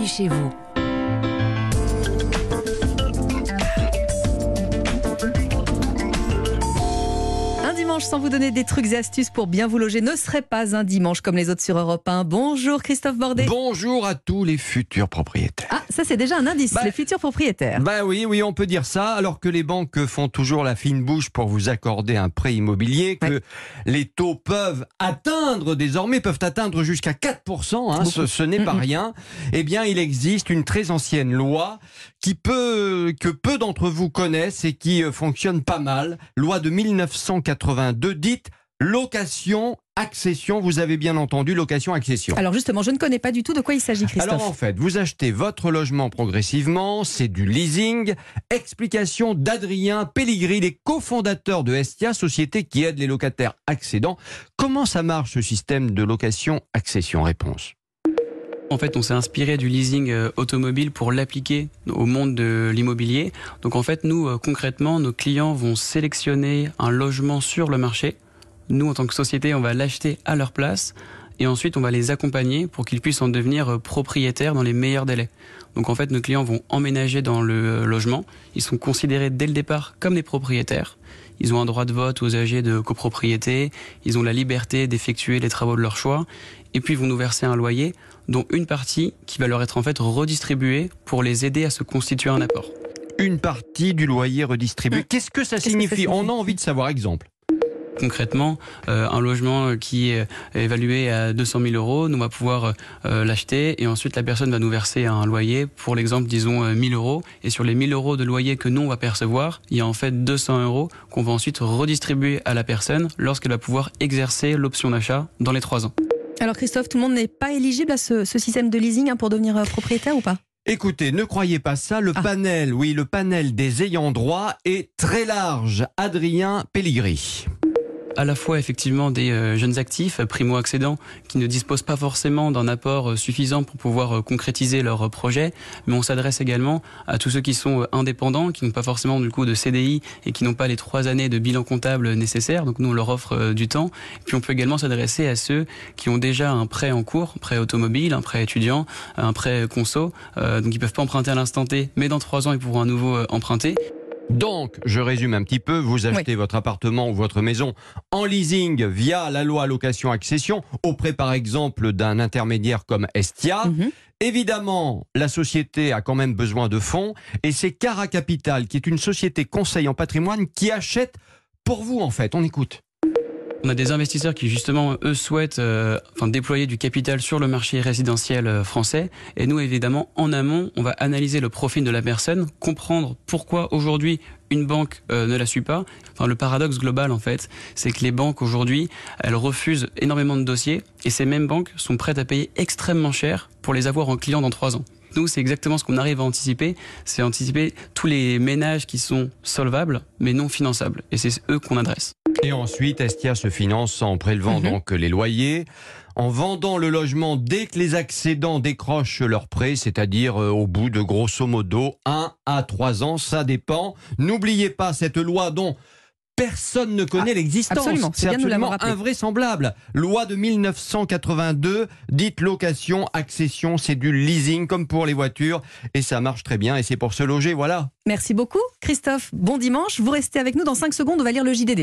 bienvenue chez vous. Un dimanche sans vous donner des trucs et astuces pour bien vous loger ne serait pas un dimanche comme les autres sur Europe 1. Bonjour Christophe Bordet. Bonjour à tous les futurs propriétaires. Ah, ça c'est déjà un indice, Bah, les futurs propriétaires. Bah oui, oui, on peut dire ça, alors que les banques font toujours la fine bouche pour vous accorder un prêt immobilier, que les taux peuvent atteindre désormais, peuvent atteindre jusqu'à 4%, hein, ce, ce n'est pas rien. Eh bien, il existe une très ancienne loi qui peut, que peu d'entre vous connaissent et qui euh, fonctionne pas mal. Loi de 1982 dite location accession. Vous avez bien entendu location accession. Alors justement, je ne connais pas du tout de quoi il s'agit Christophe. Alors en fait, vous achetez votre logement progressivement, c'est du leasing. Explication d'Adrien Pelligri, les cofondateurs de Estia, société qui aide les locataires accédants. Comment ça marche ce système de location accession Réponse? En fait, on s'est inspiré du leasing euh, automobile pour l'appliquer au monde de l'immobilier. Donc en fait, nous, euh, concrètement, nos clients vont sélectionner un logement sur le marché. Nous, en tant que société, on va l'acheter à leur place. Et ensuite, on va les accompagner pour qu'ils puissent en devenir euh, propriétaires dans les meilleurs délais. Donc en fait, nos clients vont emménager dans le euh, logement. Ils sont considérés dès le départ comme des propriétaires. Ils ont un droit de vote aux âgés de copropriété. Ils ont la liberté d'effectuer les travaux de leur choix. Et puis, ils vont nous verser un loyer dont une partie qui va leur être en fait redistribuée pour les aider à se constituer un apport. Une partie du loyer redistribué. Qu'est-ce que ça Qu'est-ce que ça signifie? On a envie de savoir. Exemple. Concrètement, euh, un logement qui est évalué à 200 000 euros, nous on va pouvoir euh, l'acheter et ensuite la personne va nous verser un loyer pour l'exemple, disons, euh, 1000 euros. Et sur les 1000 euros de loyer que nous on va percevoir, il y a en fait 200 euros qu'on va ensuite redistribuer à la personne lorsqu'elle va pouvoir exercer l'option d'achat dans les trois ans. Alors Christophe, tout le monde n'est pas éligible à ce, ce système de leasing hein, pour devenir euh, propriétaire ou pas? Écoutez, ne croyez pas ça, le Ah. panel, oui, le panel des ayants droit est très large. Adrien Pelligri. À la fois effectivement des euh, jeunes actifs, primo-accédants, qui ne disposent pas forcément d'un apport euh, suffisant pour pouvoir euh, concrétiser leur euh, projet, mais on s'adresse également à tous ceux qui sont euh, indépendants, qui n'ont pas forcément du coup de CDI et qui n'ont pas les trois années de bilan comptable nécessaires, donc nous on leur offre euh, du temps. Puis on peut également s'adresser à ceux qui ont déjà un prêt en cours, un prêt automobile, un prêt étudiant, un prêt conso, euh, donc ils peuvent pas emprunter à l'instant T, mais dans trois ans ils pourront à nouveau euh, emprunter. Donc, je résume un petit peu, vous achetez votre appartement ou votre maison en leasing via la loi location accession auprès par exemple d'un intermédiaire comme Estia. Mhm. Évidemment, la société a quand même besoin de fonds et c'est Cara Capital qui est une société conseil en patrimoine qui achète pour vous en fait. On écoute. On a des investisseurs qui justement eux souhaitent euh, enfin déployer du capital sur le marché résidentiel euh, français et nous évidemment en amont on va analyser le profil de la personne, comprendre pourquoi aujourd'hui une banque euh, ne la suit pas. Enfin le paradoxe global en fait, c'est que les banques aujourd'hui, elles refusent énormément de dossiers et ces mêmes banques sont prêtes à payer extrêmement cher pour les avoir en client dans trois ans. Nous, c'est exactement ce qu'on arrive à anticiper, c'est anticiper tous les ménages qui sont solvables mais non finançables et c'est eux qu'on adresse. Et ensuite, Estia se finance en prélevant Mhm. donc les loyers, en vendant le logement dès que les accédants décrochent leur prêt, c'est-à-dire euh, au bout de grosso modo 1 à 3 ans, ça dépend. N'oubliez pas cette loi dont personne ne connaît l'existence. Ah, absolument, c'est absolument invraisemblable. Loi de 1982, dite location, accession, c'est du leasing comme pour les voitures et ça marche très bien et c'est pour se loger, voilà. Merci beaucoup Christophe, bon dimanche. Vous restez avec nous dans 5 secondes, on va lire le JDD.